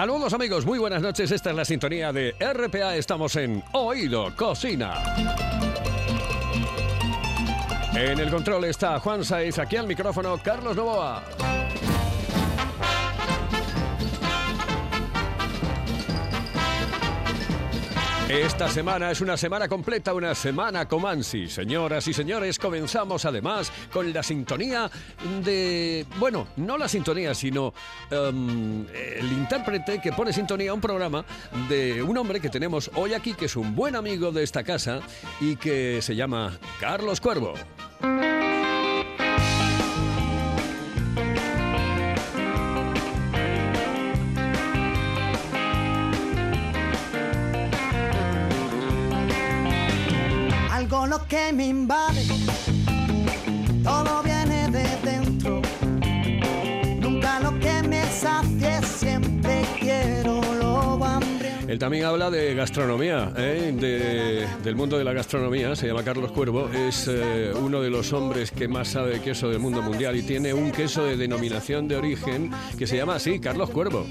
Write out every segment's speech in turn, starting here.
Saludos amigos, muy buenas noches. Esta es la sintonía de RPA. Estamos en Oído Cocina. En el control está Juan Saiz, aquí al micrófono Carlos Novoa. Esta semana es una semana completa, una semana Comansi. Señoras y señores, comenzamos además con la sintonía de... Bueno, no la sintonía, sino um, el intérprete que pone sintonía a un programa de un hombre que tenemos hoy aquí, que es un buen amigo de esta casa y que se llama Carlos Cuervo. Que me invade, todo viene de dentro. Nunca lo que me siempre quiero lo. Él también habla de gastronomía, ¿eh? de- del mundo de la gastronomía, se llama Carlos Cuervo, es eh, uno de los hombres que más sabe de queso del mundo mundial y tiene un queso de denominación de origen que se llama así, Carlos Cuervo.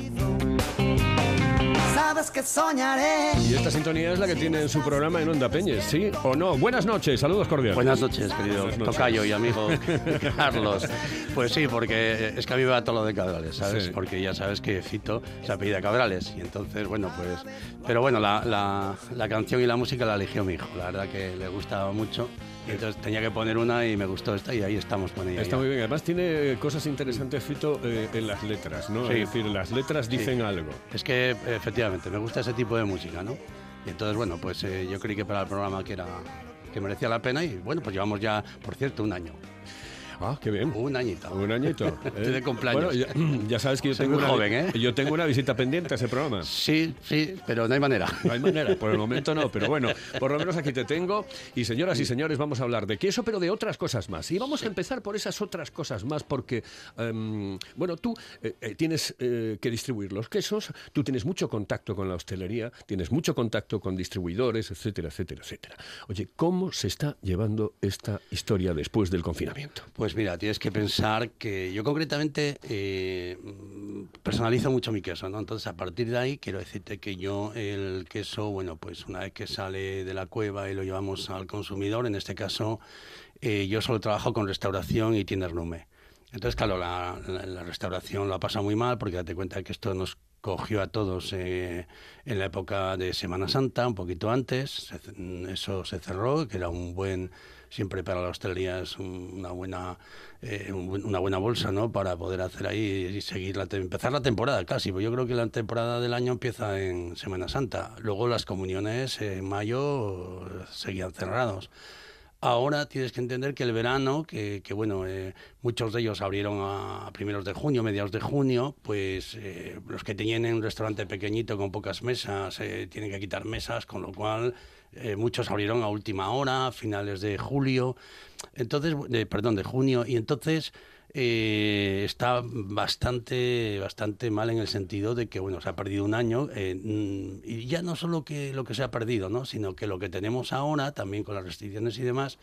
Sabes que soñaré. Y esta sintonía es la que tiene en su programa en Onda Peñes, ¿sí o no? Buenas noches, saludos cordiales. Buenas noches, querido Buenas noches. tocayo y amigo Carlos. Pues sí, porque es que a mí me va todo lo de Cabrales, ¿sabes? Sí. Porque ya sabes que Fito se apellida Cabrales. Y entonces, bueno, pues... Pero bueno, la, la- la canción y la música la eligió mi hijo. La verdad que le gustaba mucho. Y entonces tenía que poner una y me gustó esta y ahí estamos ella. Está ya. muy bien, además tiene cosas interesantes, Fito, eh, en las letras, ¿no? Sí. Es decir, las letras dicen algo. Es que efectivamente me gusta ese tipo de música, ¿no? Y entonces, bueno, pues eh, yo creí que para el programa que era que merecía la pena y bueno, pues llevamos ya, por cierto, un año. Ah, qué bien. Un añito. Un añito. ¿eh? De cumpleaños. Bueno, ya, ya sabes que yo Soy tengo, una, joven, ¿eh? yo tengo una visita pendiente a ese programa. Sí, sí, pero no hay manera. No hay manera, por el momento no, pero bueno, por lo menos aquí te tengo. Y señoras y señores, vamos a hablar de queso, pero de otras cosas más. Y vamos a empezar por esas otras cosas más, porque, em, bueno, tú eh, eh, tienes eh, que distribuir los quesos, tú tienes mucho contacto con la hostelería, tienes mucho contacto con distribuidores, etcétera, etcétera, etcétera. Oye, ¿cómo se está llevando esta historia después del confinamiento? Pues mira, tienes que pensar que yo concretamente eh, personalizo mucho mi queso, ¿no? Entonces, a partir de ahí, quiero decirte que yo el queso, bueno, pues una vez que sale de la cueva y lo llevamos al consumidor, en este caso, eh, yo solo trabajo con restauración y tiendas Nume. Entonces, claro, la, restauración lo ha pasado muy mal porque date cuenta que esto nos cogió a todos eh, en la época de Semana Santa, un poquito antes. Eso se cerró, que era un buen, siempre para la hostelería es un- una buena, eh, una buena bolsa, ¿no? Para poder hacer ahí y seguir la empezar la temporada casi. Pues yo creo que la temporada del año empieza en Semana Santa. Luego las comuniones en mayo eh, seguían cerrados. Ahora tienes que entender que el verano, que, que, bueno, eh, muchos de ellos abrieron a primeros de junio, mediados de junio, pues eh, los que tenían un restaurante pequeñito con pocas mesas eh, tienen que quitar mesas, con lo cual eh, muchos abrieron a última hora, finales de julio, entonces, perdón, de junio, y entonces eh, está bastante, bastante mal en el sentido de que, bueno, se ha perdido un año, eh, mm, y ya no solo que lo que se ha perdido, ¿no? sino que lo que tenemos ahora, también con las restricciones y demás,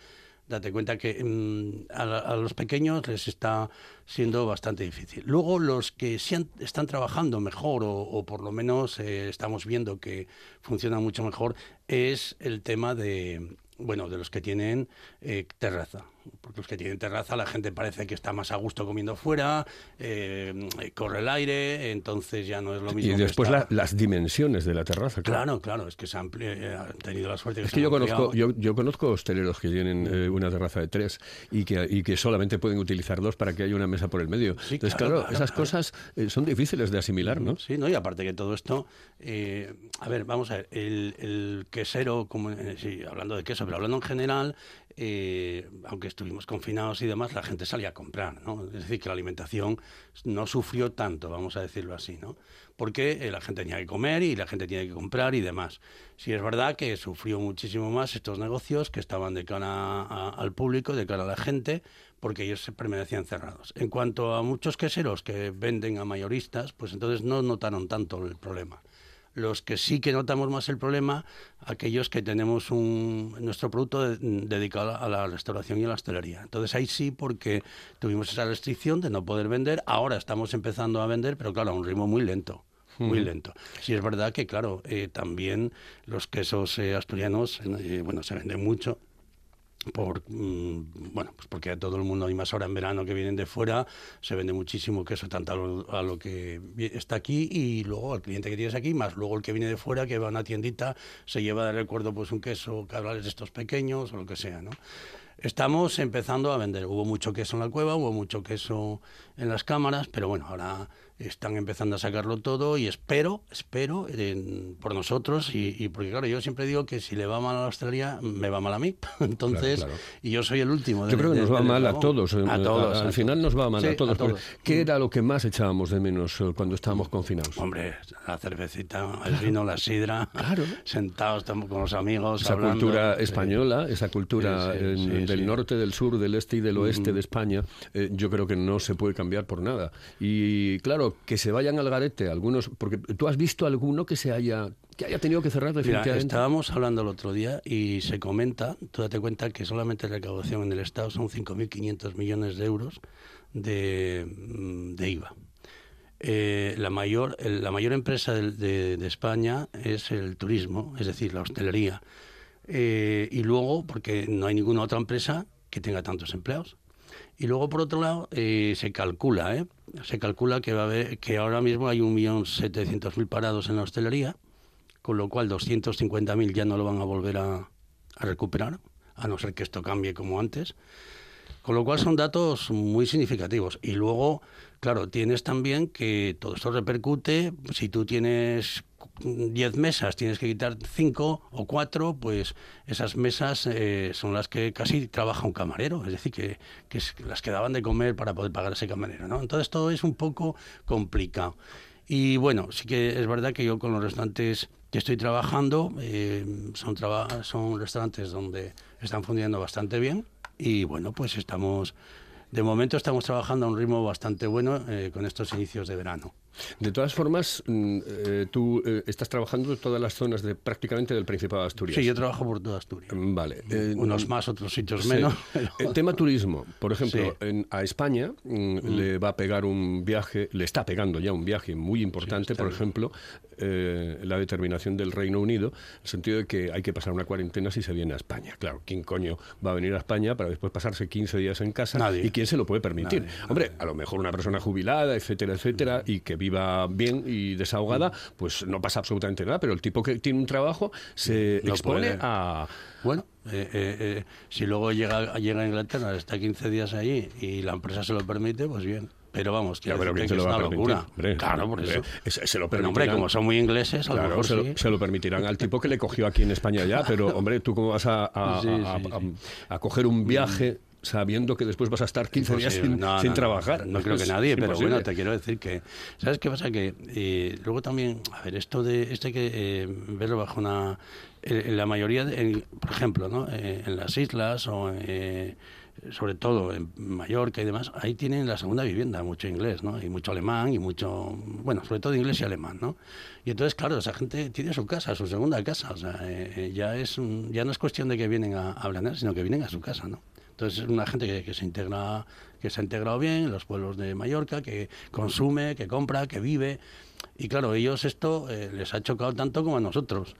date cuenta que mm, a, a los pequeños les está siendo bastante difícil. Luego, los que sí han- están trabajando mejor o, por lo menos eh, estamos viendo que funcionan mucho mejor, es el tema de, bueno, de los que tienen eh, terraza. Porque los que tienen terraza, la gente parece que está más a gusto comiendo fuera, eh, corre el aire, entonces ya no es lo mismo. Y después la- las dimensiones de la terraza, claro. Claro, claro, es que se han, eh, han tenido la suerte que Es se que yo conozco, yo, yo conozco hosteleros que tienen eh, una terraza de tres y que, y que solamente pueden utilizar dos para que haya una mesa por el medio. Sí, Entonces, claro, claro, claro, esas cosas son difíciles de asimilar, ¿no? Sí, ¿no? Y aparte que todo esto, eh, a ver, vamos a ver, el, el quesero, como, sí, hablando de queso, pero hablando en general, eh, aunque estuvimos confinados y demás, la gente salía a comprar, ¿no? Es decir, que la alimentación no sufrió tanto, vamos a decirlo así, ¿no? Porque eh, la gente tenía que comer y la gente tenía que comprar y demás. Sí es verdad que sufrió muchísimo más estos negocios que estaban de cara al público, de cara a la gente, porque ellos se permanecían cerrados. En cuanto a muchos queseros que venden a mayoristas, pues entonces no notaron tanto el problema los que sí que notamos más el problema, aquellos que tenemos un, nuestro producto dedicado a la restauración y a la hostelería. Entonces ahí sí, porque tuvimos esa restricción de no poder vender, ahora estamos empezando a vender, pero claro, a un ritmo muy lento muy lento. Sí es verdad que, claro, eh, también los quesos eh, asturianos, eh, bueno, se venden mucho, por mm, bueno pues porque a todo el mundo hay más ahora en verano que vienen de fuera se vende muchísimo queso tanto a lo, que está aquí y luego al cliente que tienes aquí más luego el que viene de fuera que va a una tiendita se lleva de recuerdo pues un queso cabrales de estos pequeños o lo que sea no estamos empezando a vender. Hubo mucho queso en la cueva hubo mucho queso en las cámaras pero bueno ahora están empezando a sacarlo todo y espero, espero por nosotros y, porque claro, yo siempre digo que si le va mal a Australia, me va mal a mí. Entonces, y yo soy el último. yo creo que nos va mal a todos. A todos. al final nos va mal a, todos, ¿Qué era lo que más echábamos de menos eh, cuando estábamos confinados? Hombre, la cervecita, el vino, la sidra, claro. sentados con los amigos. Esa cultura española, esa cultura del norte, del sur, del este y del oeste de España, eh, yo creo que no se puede cambiar por nada. Y claro, que se vayan al garete algunos, porque tú has visto alguno que se haya que haya tenido que cerrar definitivamente. estábamos hablando el otro día y se comenta, tú date cuenta que solamente la recaudación en el Estado son 5.500 millones de euros de, mm, de IVA. Eh, la, mayor, la mayor empresa de, de, España es el turismo, es decir, la hostelería. Eh, y luego, porque no hay ninguna otra empresa que tenga tantos empleados. Y luego, por otro lado, eh, se calcula, ¿eh? se calcula que va a haber, que ahora mismo hay 1.700.000 parados en la hostelería, con lo cual 250.000 ya no lo van a volver a, a recuperar, a no ser que esto cambie como antes. Con lo cual son datos muy significativos. Y luego, claro, tienes también que todo esto repercute, si tú tienes 10 mesas, tienes que quitar 5 o 4, pues esas mesas eh, son las que casi trabaja un camarero, es decir, que, que las que daban de comer para poder pagar a ese camarero. ¿no? Entonces todo es un poco complicado. Y bueno, sí que es verdad que yo con los restaurantes que estoy trabajando, eh, son, son restaurantes donde están funcionando bastante bien y bueno, pues estamos, de momento estamos trabajando a un ritmo bastante bueno eh, con estos inicios de verano. De todas formas, mm, eh, tú eh, estás trabajando en todas las zonas de prácticamente del Principado de Asturias. Sí, yo trabajo por toda Asturias. Mm, vale. Unos más, otros sitios menos. El tema turismo, por ejemplo, a España mm, le va a pegar un viaje, le está pegando ya un viaje muy importante, por ejemplo, eh, la determinación del Reino Unido, en el sentido de que hay que pasar una cuarentena si se viene a España. Claro, ¿quién coño va a venir a España para después pasarse 15 días en casa? Nadie. ¿Y quién se lo puede permitir? Hombre, a lo mejor una persona jubilada, etcétera, etcétera, y que viva bien y desahogada, pues no pasa absolutamente nada, pero el tipo que tiene un trabajo se expone a... Bueno, eh, eh, si luego llega, llega a Inglaterra, está 15 días allí y la empresa se lo permite, pues bien. Pero vamos, que, es una locura. claro, por eso. Se, lo pero, hombre, como son muy ingleses, a lo mejor se, lo, se, lo, permitirán al tipo que le cogió aquí en España ya. Pero, hombre, ¿tú cómo vas a, a, coger un viaje sabiendo que después vas a estar 15 días sin, sin trabajar. No, creo que nadie, pero bueno, te quiero decir que, ¿sabes qué pasa? Que eh, luego también, a ver, esto de, este que eh, verlo bajo una, en, la mayoría, de, por ejemplo, ¿no? Eh, en las islas o sobre todo en Mallorca y demás, ahí tienen la segunda vivienda, mucho inglés, ¿no? Y mucho alemán y mucho, bueno, sobre todo inglés y alemán, ¿no? Y entonces, claro, esa gente tiene su casa, su segunda casa, o sea, eh, eh, ya, es ya no es cuestión de que vienen a, a sino que vienen a su casa, ¿no? Entonces es una gente que, se integra, que se ha integrado bien en los pueblos de Mallorca, que consume, que compra, que vive. Y claro, ellos esto eh, les ha chocado tanto como a nosotros.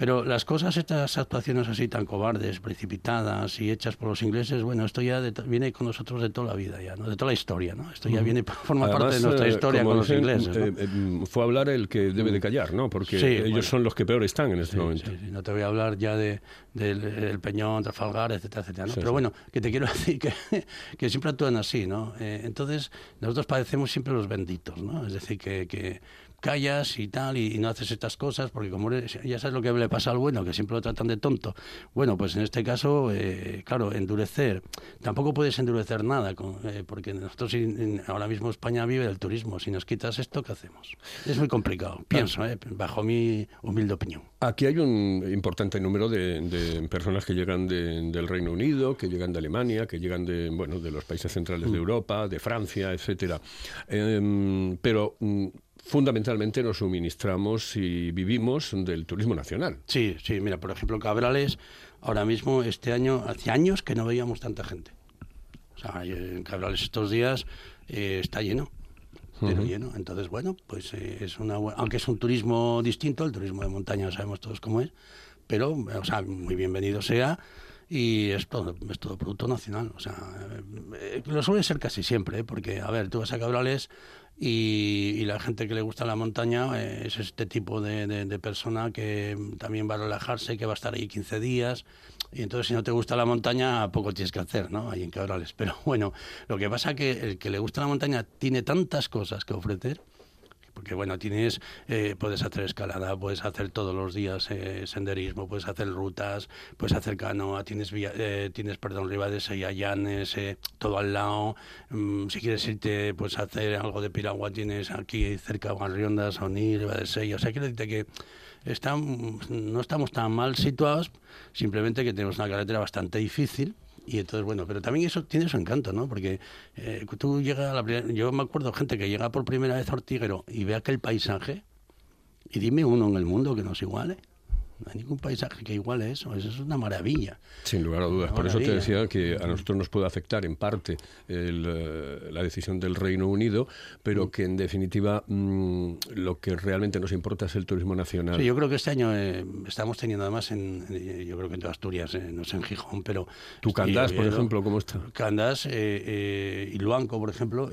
Pero las cosas, estas actuaciones así tan cobardes, precipitadas y hechas por los ingleses, bueno, esto ya viene con nosotros de toda la vida, ya, ¿no? de toda la historia. ¿no? Esto ya viene, forma parte de nuestra eh, historia con los ingleses. ¿no? Eh, fue hablar el que debe de callar, ¿no? porque ellos son los que peor están en este momento. no te voy a hablar ya de, del Peñón, Trafalgar, etcétera, etcétera. ¿no? Pero bueno, que te quiero decir que, que siempre actúan así. ¿no? entonces, nosotros padecemos siempre los benditos. ¿no? Es decir, que, que callas y tal, y, no haces estas cosas, porque como ya sabes lo que le pasa al bueno, que siempre lo tratan de tonto. Bueno, pues en este caso, eh, claro, endurecer. Tampoco puedes endurecer nada, eh, porque nosotros ahora mismo España vive del turismo. Si nos quitas esto, ¿qué hacemos? Es muy complicado, pienso, eh, bajo mi humilde opinión. Aquí hay un importante número de, personas que llegan del Reino Unido, que llegan de Alemania, que llegan de, bueno, de los países centrales de mm. Europa, de Francia, etcétera. Em, pero mm, fundamentalmente nos suministramos y vivimos del turismo nacional. Sí, sí, mira, por ejemplo, Cabrales, ahora mismo, este año, hace años que no veíamos tanta gente. O sea, en Cabrales estos días eh, está lleno. Pero lleno. Entonces, bueno, pues eh, es una aunque es un turismo distinto, el turismo de montaña sabemos todos cómo es, pero, o sea, muy bienvenido sea y es todo, es todo producto nacional. O sea, eh, lo suele ser casi siempre, porque, a ver, tú vas a Cabrales, y, la gente que le gusta la montaña eh, es este tipo de, persona que también va a relajarse, que va a estar ahí 15 días. Y entonces, si no te gusta la montaña, poco tienes que hacer, ¿no? Ahí en Cabrales. Pero bueno, lo que pasa es que el que le gusta la montaña tiene tantas cosas que ofrecer porque bueno, tienes, eh, puedes hacer escalada, puedes hacer todos los días eh, senderismo, puedes hacer rutas, puedes hacer canoa, tienes, eh, tienes perdón, Ribades y Allanes, todo al lado. Mm, si quieres irte, pues hacer algo de piragua, tienes aquí cerca Guarriondas, Onir, Ribades o sea, quiero decirte que no estamos tan mal situados, simplemente que tenemos una carretera bastante difícil, y entonces, bueno, pero también eso tiene su encanto, ¿no? Porque eh, tú llegas a la primera... Yo me acuerdo gente que llega por primera vez a Ortiguero y ve aquel paisaje y dime uno en el mundo que nos iguale. No hay ningún paisaje que iguale eso. Eso es una maravilla. Sin lugar a dudas. Por eso te decía que a nosotros nos puede afectar en parte eh, la decisión del Reino Unido, pero que en definitiva mm, lo que realmente nos importa es el turismo nacional. Sí, yo creo que este año eh, estamos teniendo además en, yo creo que en toda Asturias, eh, no sé en Gijón, pero... ¿Tu Candás, por ejemplo, cómo está? Candás y Luanco, por ejemplo.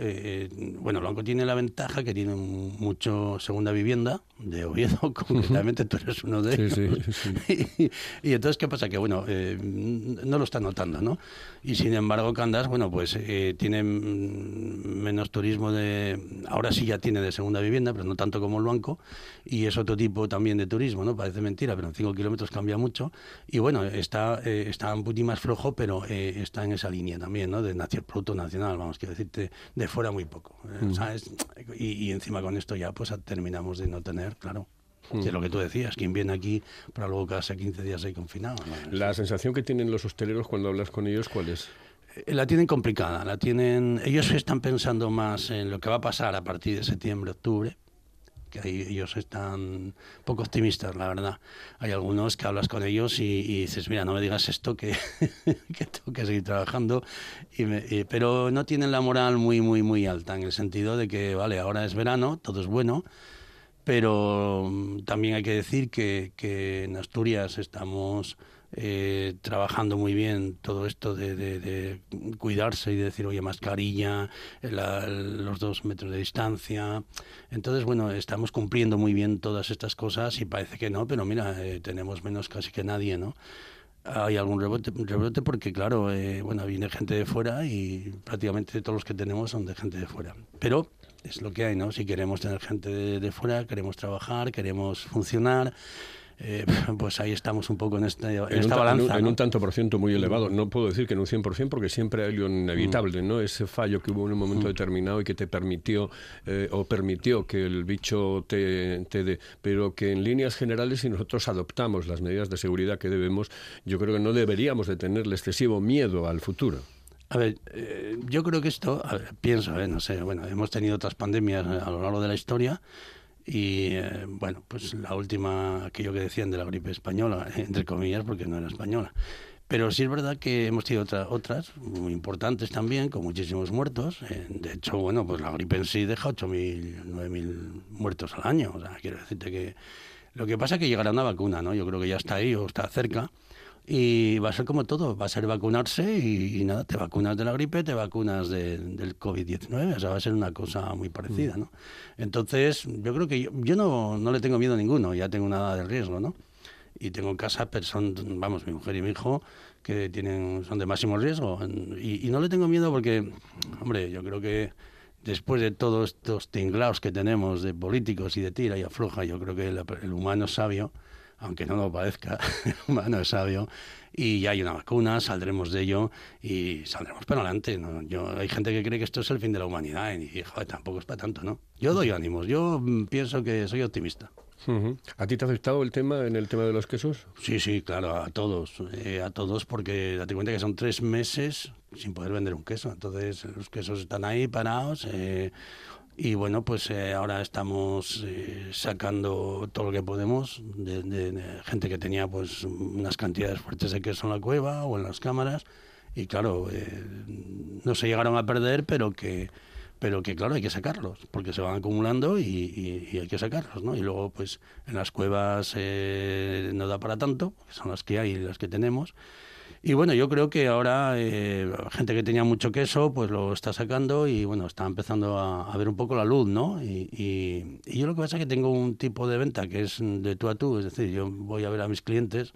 bueno, Luanco tiene la ventaja que tiene mucho segunda vivienda de Oviedo, concretamente tú eres uno de ellos. Sí, sí. y, entonces, ¿qué pasa? Que, bueno, eh, no lo está notando, ¿no? Y sin embargo, Candas, bueno, pues eh, tiene menos turismo de... Ahora sí ya tiene de segunda vivienda, pero no tanto como el Blanco. Y es otro tipo también de turismo, ¿no? Parece mentira, pero en 5 kilómetros cambia mucho. Y bueno, está, eh, está un poquito más flojo, pero está en esa línea también, ¿no? De producto nacional, vamos, quiero decirte, de fuera muy poco. Mm. Y, y encima con esto ya pues terminamos de no tener, claro, es lo que tú decías, quien viene aquí para luego quedarse 15 días ahí confinado. La sensación que tienen los hosteleros cuando hablas con ellos, ¿cuál es? Eh, la tienen complicada, la tienen. Ellos están pensando más en lo que va a pasar a partir de septiembre, octubre, que ahí ellos están poco optimistas, la verdad. Hay algunos que hablas con ellos y, dices, mira, no me digas esto, que, que tengo que seguir trabajando. Y pero no tienen la moral muy, muy, muy alta, en el sentido de que, vale, ahora es verano, todo es bueno, pero mm, también hay que decir que, en Asturias estamos eh, trabajando muy bien todo esto de, cuidarse y de decir, oye, mascarilla, los dos metros de distancia. Entonces, bueno, estamos cumpliendo muy bien todas estas cosas y parece que no, pero mira, eh, tenemos menos casi que nadie, ¿no? Hay algún rebote, rebote porque, claro, eh, bueno, viene gente de fuera y prácticamente todos los que tenemos son de gente de fuera. Pero es lo que hay, ¿no? Si queremos tener gente de, fuera, queremos trabajar, queremos funcionar. Eh, pues ahí estamos un poco en, esta, en, esta balanza. En un, tanto por ciento muy elevado. No puedo decir que en un 100% porque siempre hay lo inevitable, ¿no? Ese fallo que hubo en un momento mm. determinado y que te permitió eh, o permitió que el bicho te, te dé. Pero que en líneas generales, si nosotros adoptamos las medidas de seguridad que debemos, yo creo que no deberíamos de tenerle excesivo miedo al futuro. A ver, eh, yo creo que esto, pienso, eh, no sé, bueno, hemos tenido otras pandemias a lo largo de la historia y, eh, bueno, pues la última, aquello que decían de la gripe española, entre comillas, porque no era española. Pero sí es verdad que hemos tenido otras muy importantes también, con muchísimos muertos. de hecho, bueno, pues la gripe en sí deja 8.000, 9.000 muertos al año. O sea, quiero decirte que lo que pasa es que llegará una vacuna, ¿no? Yo creo que ya está ahí o está cerca. Y va a ser como todo, va a ser vacunarse y, nada, te vacunas de la gripe, te vacunas del COVID-19, o sea, va a ser una cosa muy parecida, mm. ¿no? Entonces, yo creo que yo, no, no, le tengo miedo a ninguno, ya tengo nada de riesgo, ¿no? Y tengo en casa personas, vamos, mi mujer y mi hijo, que tienen, son de máximo riesgo. Y, y no le tengo miedo porque, hombre, yo creo que después de todos estos tinglaos que tenemos de políticos y de tira y afloja, yo creo que el, el humano sabio, aunque no lo parezca, el humano es sabio, y ya hay una vacuna, saldremos de ello y saldremos para adelante. ¿no? Yo, hay gente que cree que esto es el fin de la humanidad y, joder, tampoco es para tanto, ¿no? Yo doy ánimos, yo mm, pienso que soy optimista. ¿A ti te ha afectado el tema en el tema de los quesos? Sí, sí, claro, a todos, eh, a todos, porque date cuenta que son tres meses sin poder vender un queso, entonces los quesos están ahí parados. eh, y bueno, pues eh, ahora estamos eh, sacando todo lo que podemos de, de- gente que tenía pues unas cantidades fuertes de queso en la cueva o en las cámaras. Y claro, eh, no se llegaron a perder, pero que, pero que claro, hay que sacarlos, porque se van acumulando y, hay que sacarlos, ¿no? Y luego, pues en las cuevas eh, no da para tanto, son las que hay y las que tenemos. Y bueno, yo creo que ahora eh, gente que tenía mucho queso, pues lo está sacando y bueno, está empezando a, a ver un poco la luz, ¿no? Y, y- y yo lo que pasa es que tengo un tipo de venta que es de tú a tú, es decir, yo voy a ver a mis clientes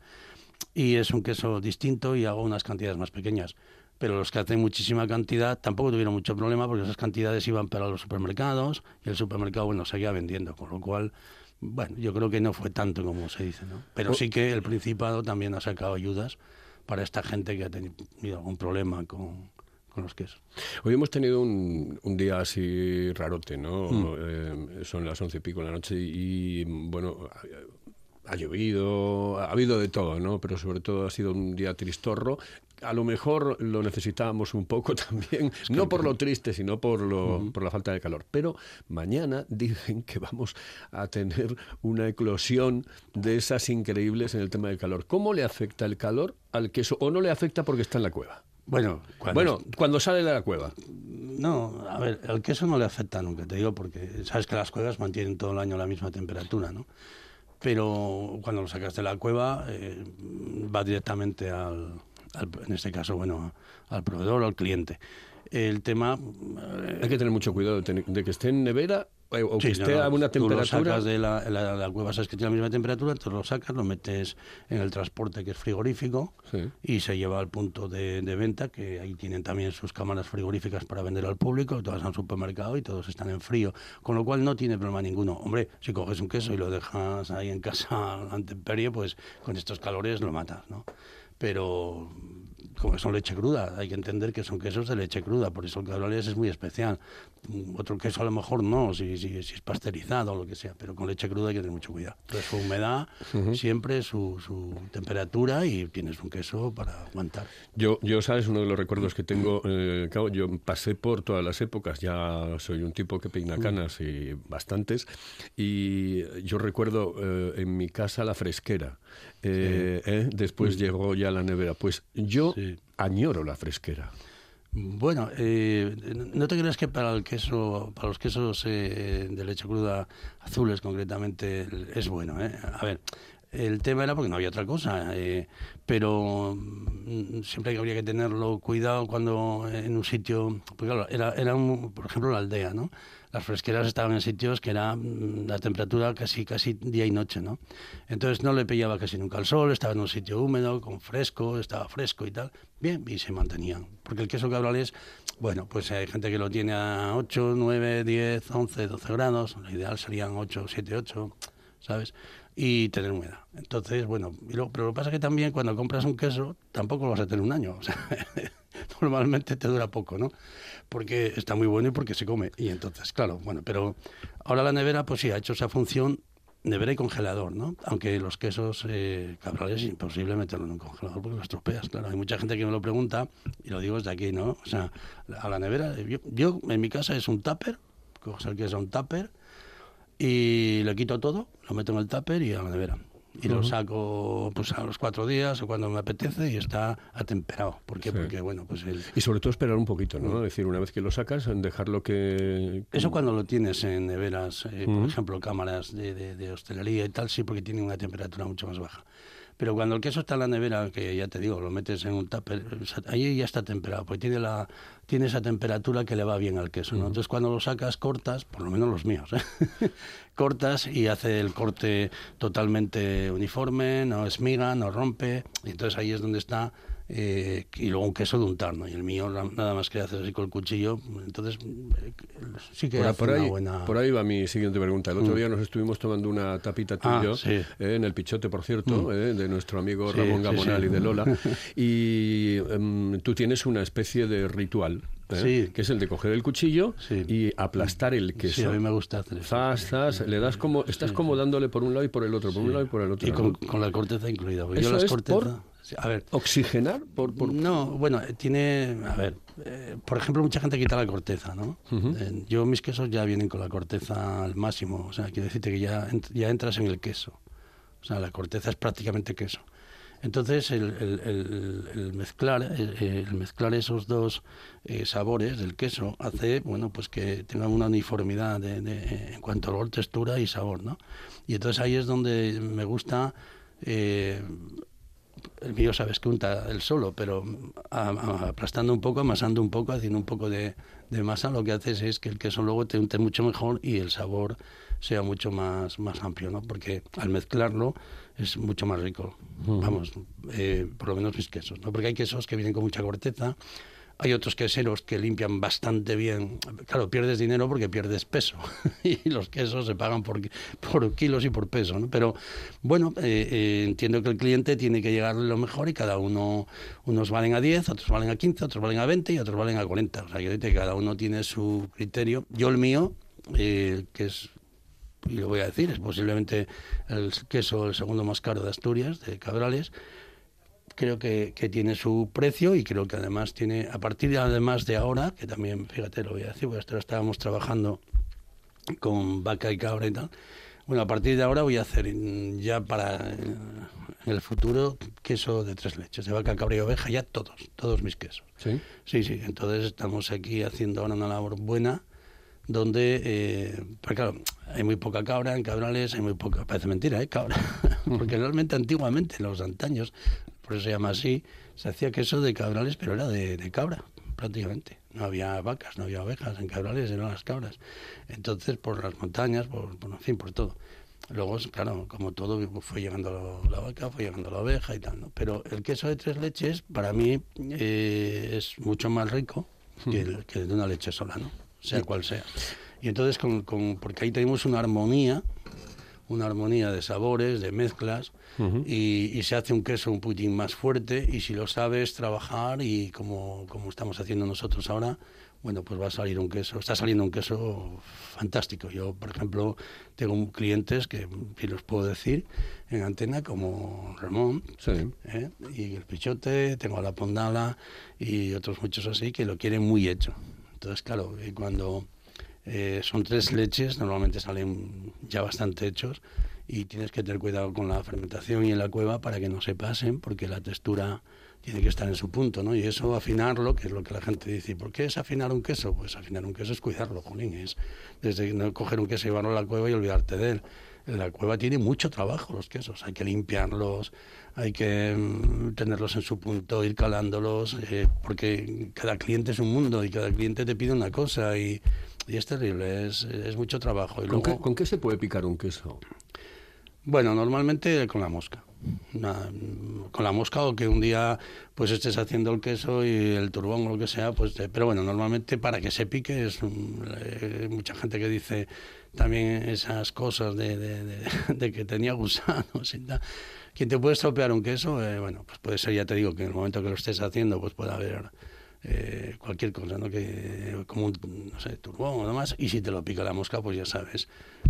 y es un queso distinto y hago unas cantidades más pequeñas. Pero los que hacen muchísima cantidad tampoco tuvieron mucho problema porque esas cantidades iban para los supermercados y el supermercado, bueno, seguía vendiendo, con lo cual, bueno, yo creo que no fue tanto como se dice, ¿no? Pero sí que el Principado también ha sacado ayudas para esta gente que ha tenido algún problema con, con los quesos. Hoy hemos tenido un, un día así rarote, ¿no? Eh, son las once y pico de la noche y, bueno, ha, llovido, ha habido de todo, ¿no? Pero sobre todo ha sido un día tristorro. A lo mejor lo necesitábamos un poco también, no por lo triste, sino por, lo, por la falta de calor. Pero mañana dicen que vamos a tener una eclosión de esas increíbles en el tema del calor. ¿Cómo le afecta el calor al queso o no le afecta porque está en la cueva? Bueno, cuando Bueno, cuando sale de la cueva. No, a ver, el queso no le afecta nunca, te digo, porque sabes que las cuevas mantienen todo el año la misma temperatura, ¿no? Pero cuando lo sacas de la cueva, eh, va directamente al, al- en este caso, bueno, al proveedor o al cliente. El tema... Hay que tener mucho cuidado de, que esté en nevera o que Sí, esté no, a una Tú lo temperatura. sacas de la, la, la cueva, sabes que tiene la misma temperatura, entonces lo sacas, lo metes en el transporte que es frigorífico Sí. y se lleva al punto de, de venta, que ahí tienen también sus cámaras frigoríficas para vender al público, todas al supermercado y todos están en frío, con lo cual no tiene problema ninguno. Hombre, si coges un queso y lo dejas ahí en casa a la intemperie, pues con estos calores lo matas, ¿no? Pero como son leche cruda, hay que entender que son quesos de leche cruda, por eso el cabrales es muy especial. Otro queso a lo mejor no, si, si, si es pasteurizado o lo que sea, pero con leche cruda hay que tener mucho cuidado. Entonces su humedad, siempre su, su temperatura y tienes un queso para aguantar. Yo, yo, sabes, uno de los recuerdos que tengo, eh, claro, yo pasé por todas las épocas, ya soy un tipo que peina Mm. canas y bastantes, y yo recuerdo eh, en mi casa la fresquera, eh, ¿eh? después llegó ya la nevera, pues yo Mm. Sí. añoro la fresquera. Bueno, eh, no te creas que para el queso, para los quesos eh, de leche cruda azules concretamente es bueno. ¿eh? A ver, el tema era porque no había otra cosa, eh, pero mm, siempre habría que tenerlo cuidado cuando en un sitio, porque claro, era, era un- por ejemplo la aldea, ¿no? Las fresqueras estaban en sitios que era mm, la temperatura casi casi día y noche, ¿no? Entonces no le pillaba casi nunca el sol, estaba en un sitio húmedo, con fresco, estaba fresco y tal. Bien, y se mantenían. Porque el queso cabrales, bueno, pues hay gente que lo tiene a 8, 9, 10, 11, 12 grados. Lo ideal serían 8, 7, 8, ¿sabes? Y tener humedad. Entonces, bueno, pero lo que pasa es que también cuando compras un queso, tampoco lo vas a tener un año. O sea, normalmente te dura poco, ¿no? Porque está muy bueno y porque se come. Y entonces, claro, bueno, pero ahora la nevera, pues sí, ha hecho esa función nevera y congelador, ¿no? Aunque los quesos eh, cabrales es imposible meterlo en un congelador porque los estropeas, claro. Hay mucha gente que me lo pregunta y lo digo desde aquí, ¿no? O sea, a la nevera, yo, yo en mi casa es un tupper, coges el queso a un tupper y le quito todo, lo meto en el tupper y a la nevera. Y lo saco pues a los cuatro días o cuando me apetece y está atemperado. ¿Por qué? Sí. Porque, bueno, pues el, Y sobre todo esperar un poquito, ¿no? Es decir, una vez que lo sacas, dejarlo que... Eso cuando lo tienes en neveras, eh, por ejemplo, cámaras de, de- de hostelería y tal, sí, porque tiene una temperatura mucho más baja. Pero cuando el queso está en la nevera, que ya te digo, lo metes en un tupper, ahí ya está temperado, porque tiene, la, tiene esa temperatura que le va bien al queso. ¿no? Entonces cuando lo sacas, cortas, por lo menos los míos, ¿eh? cortas y hace el corte totalmente uniforme, no es miga, no rompe, y entonces ahí es donde está eh, y luego un queso de untar, ¿no? Y el mío na- nada más que haces así con el cuchillo, entonces eh, sí que Por, hace por una ahí, buena... por ahí va mi siguiente pregunta. El otro día nos estuvimos tomando una tapita tú Ah, sí. eh, en el Pichote, por cierto, eh, de nuestro amigo Sí, Ramón sí, Gamonal sí. y de Lola. Y em, tú tienes una especie de ritual, eh, Sí. que es el de coger el cuchillo Sí. y aplastar el Sí, queso. a mí me gusta hacer eso. Zas, zas, le das como, estás como dándole por un lado y por el otro, por un lado y por el otro. Y con, con la corteza incluida. porque ¿Eso yo las es cortezas... por? A ver, ¿Oxigenar? Por, por... No, bueno, eh, tiene, a ver, eh, por ejemplo, mucha gente quita la corteza, ¿no? Eh, yo mis quesos ya vienen con la corteza al máximo, o sea, quiero decirte que ya, ya entras en el queso, o sea, la corteza es prácticamente queso. Entonces, el, el- el- el mezclar, el mezclar esos dos eh, sabores del queso hace, bueno, pues que tengan una uniformidad de- de- en cuanto a olor, textura y sabor, ¿no? Y entonces ahí es donde me gusta eh, el mío sabes que unta el solo, pero a- a- aplastando un poco, amasando un poco, haciendo un poco de, de masa, lo que haces es que el queso luego te unte mucho mejor y el sabor sea mucho más, más amplio, ¿no? Porque al mezclarlo es mucho más rico. Vamos, eh, por lo menos mis quesos, ¿no? Porque hay quesos que vienen con mucha corteza, hay otros queseros que limpian bastante bien. Claro, pierdes dinero porque pierdes peso. y los quesos se pagan por, por kilos y por peso. ¿no? Pero bueno, eh, eh, entiendo que el cliente tiene que llegarle lo mejor y cada uno, unos valen a 10, otros valen a 15, otros valen a 20 y otros valen a 40. O sea, que cada uno tiene su criterio. Yo el mío, eh, que es y lo voy a decir, es posiblemente el queso el segundo más caro de Asturias, de Cabrales, creo que, que tiene su precio y creo que además tiene, a partir de, además de ahora, que también, fíjate, lo voy a decir, porque hasta ahora estábamos trabajando con vaca y cabra y tal, bueno, a partir de ahora voy a hacer ya para eh, en el futuro queso de tres leches, de vaca, cabra y oveja, ya todos, todos mis quesos. ¿Sí? Sí, sí, entonces estamos aquí haciendo ahora una labor buena donde, eh, pero claro, hay muy poca cabra en Cabrales, hay muy poca, parece mentira, ¿eh? Cabra, porque realmente antiguamente, en los antaños, por eso se llama así, se hacía queso de Cabrales, pero era de, de cabra, prácticamente. No había vacas, no había ovejas, en Cabrales eran las cabras. Entonces, por las montañas, por, por en fin, por todo. Luego, claro, como todo, fue llegando la vaca, fue llegando la oveja y tal, ¿no? Pero el queso de tres leches, para mí, eh, es mucho más rico que el, que el de una leche sola, ¿no? Sea cual sea. Y entonces, con, con- porque ahí tenemos una armonía, una armonía de sabores, de mezclas, y, y se hace un queso un putín más fuerte, y si lo sabes trabajar, y como, como estamos haciendo nosotros ahora, bueno, pues va a salir un queso, está saliendo un queso fantástico. Yo, por ejemplo, tengo clientes que, si los puedo decir, en antena, como Ramón, Sí. ¿eh? y el Pichote, tengo a la Pondala y otros muchos así que lo quieren muy hecho. Entonces, claro, y cuando eh, son tres leches, normalmente salen ya bastante hechos y tienes que tener cuidado con la fermentación y en la cueva para que no se pasen, porque la textura tiene que estar en su punto, ¿no? Y eso afinarlo, que es lo que la gente dice, ¿por qué es afinar un queso? Pues afinar un queso es cuidarlo, jolín, es desde no coger un queso y llevarlo a la cueva y olvidarte de él. La cueva tiene mucho trabajo los quesos, hay que limpiarlos, hay que mm, tenerlos en su punto, ir calándolos, eh, porque cada cliente es un mundo y cada cliente te pide una cosa y, y es terrible, es, es mucho trabajo. Y ¿Con, luego, qué, con qué se puede picar un queso? bueno, normalmente con la mosca. Una- con la mosca o que un día pues estés haciendo el queso y el turbón o lo que sea, pues te- pero bueno, normalmente para que se pique es un- eh, mucha gente que dice también esas cosas de, de- de- de que tenía gusanos y tal. Quien te puede estropear un queso, eh, bueno, pues puede ser, ya te digo, que en el momento que lo estés haciendo, pues puede haber eh, cualquier cosa, ¿no? Que, como un, no sé, turbón o demás, y si te lo pica la mosca, pues ya sabes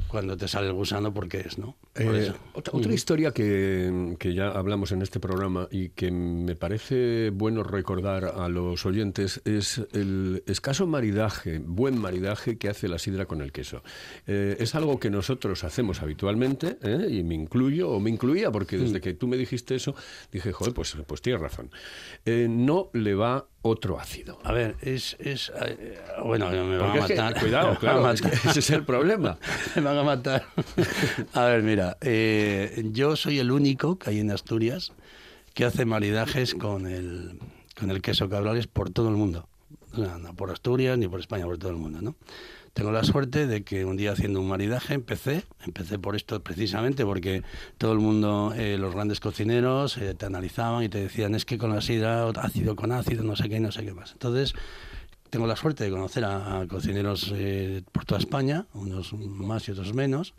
cuando te sale el gusano por qué es, ¿no? Por Eh, otra, otra historia que, que ya hablamos en este programa y que me parece bueno recordar a los oyentes es el escaso maridaje, buen maridaje que hace la sidra con el queso. Eh, es algo que nosotros hacemos habitualmente ¿eh? y me incluyo o me incluía porque desde que tú me dijiste eso dije, joder, pues, pues tienes razón. No le va otro ácido. A ver, es... es bueno, me van Porque a es que- matar. cuidado, claro, matar. ese es el problema. me van a matar. A ver, mira, eh, yo soy el único que hay en Asturias que hace maridajes con el, con el queso cabrales por todo el mundo. No por Asturias ni por España, por todo el mundo, ¿no? Tengo la suerte de que un día haciendo un maridaje empecé, empecé por esto precisamente porque todo el mundo, eh, los grandes cocineros, eh, te analizaban y te decían es que con la sidra, ácido con ácido, no sé qué, no sé qué más. Entonces, tengo la suerte de conocer a, cocineros eh, por toda España, unos más y otros menos.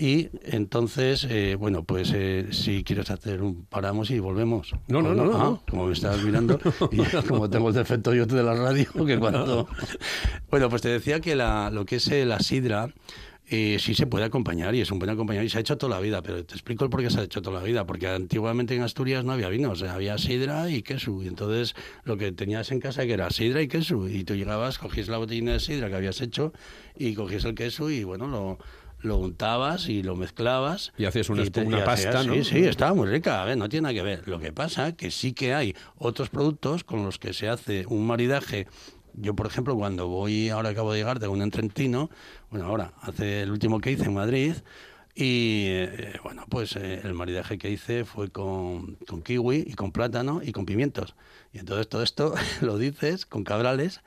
Y entonces, eh, bueno, pues eh, si quieres hacer un paramos y volvemos. No, no, no, no, ah, Como me estás mirando, y como tengo el defecto yo de la radio, que cuando... Bueno, pues te decía que la, lo que es la sidra, eh, sí se puede acompañar y es un buen acompañamiento y se ha hecho toda la vida, pero te explico el por qué se ha hecho toda la vida, porque antiguamente en Asturias no había vino, o sea, había sidra y queso, y entonces lo que tenías en casa que era sidra y queso, y tú llegabas, cogías la botellina de sidra que habías hecho y cogías el queso y bueno, lo, lo untabas y lo mezclabas. Y hacías una, una pasta, ¿no? Sí, sí, estaba muy rica, a ver, no tiene nada que ver. Lo que pasa que sí que hay otros productos con los que se hace un maridaje yo, por ejemplo, cuando voy, ahora acabo de llegar, de un entrentino, bueno, ahora, hace el último que hice en Madrid, y eh, bueno, pues eh, el maridaje que hice fue con, con, kiwi y con plátano y con pimientos. Y entonces todo esto lo dices con cabrales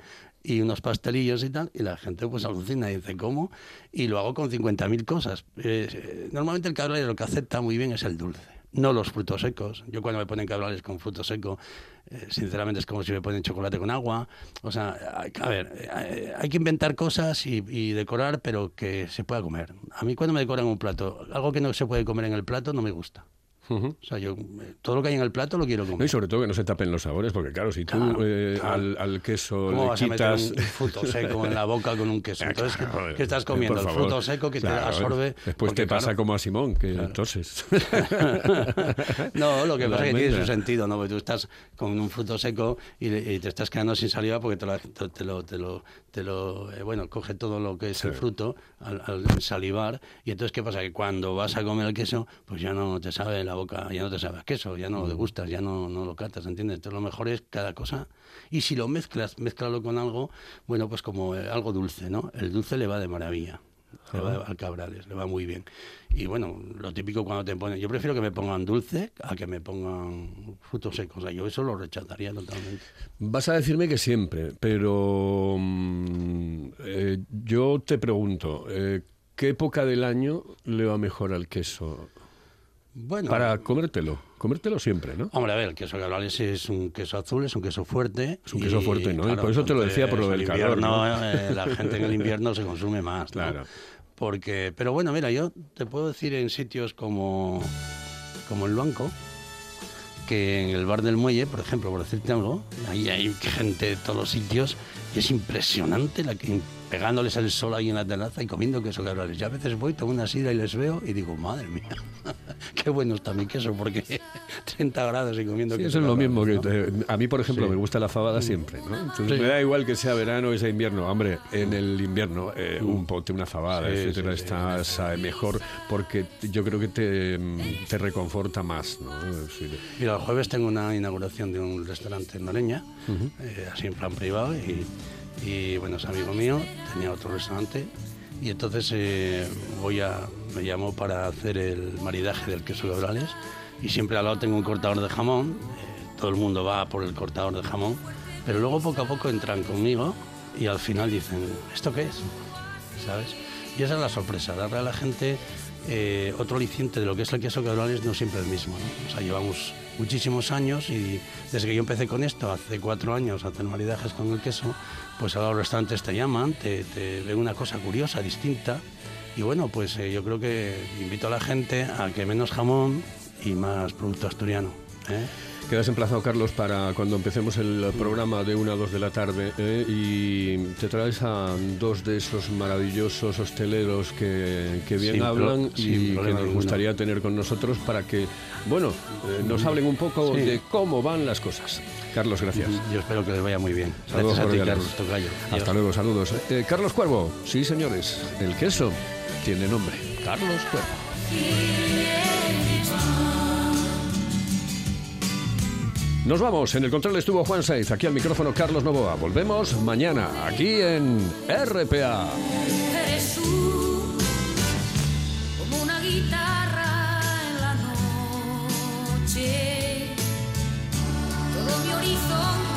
y unos pastelillos y tal, y la gente pues alucina y dice, ¿cómo? Y lo hago con 50.000 cosas. Eh, normalmente el cabral lo que acepta muy bien es el dulce no los frutos secos. Yo cuando me ponen cabrales con fruto seco, eh, sinceramente es como si me ponen chocolate con agua. O sea, a ver, eh, hay que inventar cosas y, y, decorar, pero que se pueda comer. A mí cuando me decoran un plato, algo que no se puede comer en el plato no me gusta. O sea, yo todo lo que hay en el plato lo quiero comer. y sobre todo que no se tapen los sabores, porque claro, si tú eh, Al, queso le quitas... un fruto seco en la boca con un queso? Entonces, ¿qué, estás comiendo? El fruto seco que te absorbe... Después te pasa como a Simón, que toses. no, lo que pasa es que tiene su sentido, ¿no? Porque tú estás con un fruto seco y, te estás quedando sin saliva porque te lo, te lo, te lo, te lo eh, bueno, coge todo lo que es el fruto al, al, salivar y entonces, ¿qué pasa? Que cuando vas a comer el queso, pues ya no te sabe la ya no te sabes queso, ya no lo degustas, ya no, no lo catas, ¿entiendes? Entonces lo mejor es cada cosa. Y si lo mezclas, mezclalo con algo, bueno, pues como eh, algo dulce, ¿no? El dulce le va de maravilla. Le va al cabrales, le va muy bien. Y bueno, lo típico cuando te ponen, yo prefiero que me pongan dulce a que me pongan frutos secos. O sea, yo eso lo rechazaría totalmente. Vas a decirme que siempre, pero mm, eh, yo te pregunto, eh, ¿qué época del año le va mejor al queso? Bueno, para comértelo, comértelo siempre, ¿no? Hombre, a ver, el queso cabrales es un queso azul, es un queso fuerte. Es un queso fuerte, ¿no? por eso te lo decía por lo del calor. ¿no? Eh, la gente en el invierno se consume más, Claro. Porque, pero bueno, mira, yo te puedo decir en sitios como, como el Banco, que en el bar del muelle, por ejemplo, por decirte algo, ahí hay gente de todos los sitios y es impresionante la que pegándoles el sol ahí en la terraza y comiendo queso cabrales. Yo a veces voy, tomo una sidra y les veo y digo, madre mía, qué bueno está mi queso, porque 30 grados y comiendo queso. Eso es lo mismo que a mí, por ejemplo, me gusta la fabada siempre, ¿no? me da igual que sea verano o sea invierno. Hombre, en el invierno eh, mm. un pote, una fabada, etcétera, estás mejor porque yo creo que te, te reconforta más, ¿no? Mira, el jueves tengo una inauguración de un restaurante en Noreña, eh, así en plan privado y y bueno, es amigo mío, tenía otro restaurante y entonces eh, voy a, me llamo para hacer el maridaje del queso cabrales y siempre al lado tengo un cortador de jamón, eh, todo el mundo va por el cortador de jamón, pero luego poco a poco entran conmigo y al final dicen, ¿esto qué es? ¿Sabes? Y esa es la sorpresa, darle a la gente eh, otro aliciente de lo que es el queso cabrales no siempre el mismo. ¿no? O sea, llevamos muchísimos años y desde que yo empecé con esto, hace cuatro años, a hacer maridajes con el queso, pues ahora los restaurantes te llaman, te, ven una cosa curiosa, distinta. Y bueno, pues eh, yo creo que invito a la gente a que menos jamón y más producto asturiano. ¿eh? Quedas emplazado, Carlos, para cuando empecemos el programa de 1 a 2 de la tarde ¿eh? y te traes a dos de esos maravillosos hosteleros que, bien hablan y que nos gustaría tener con nosotros para que, bueno, eh, nos hablen un poco de cómo van las cosas. Carlos, gracias. Yo espero que les vaya muy bien. Saludos a ti, Carlos Tocayo. Hasta luego, saludos. Eh, Carlos Cuervo, sí, señores, el queso tiene nombre. Carlos Cuervo. Nos vamos. En el control estuvo Juan Saiz. Aquí al micrófono Carlos Novoa. Volvemos mañana aquí en RPA. Eres tú, como una guitarra en la noche. Todo mi horizonte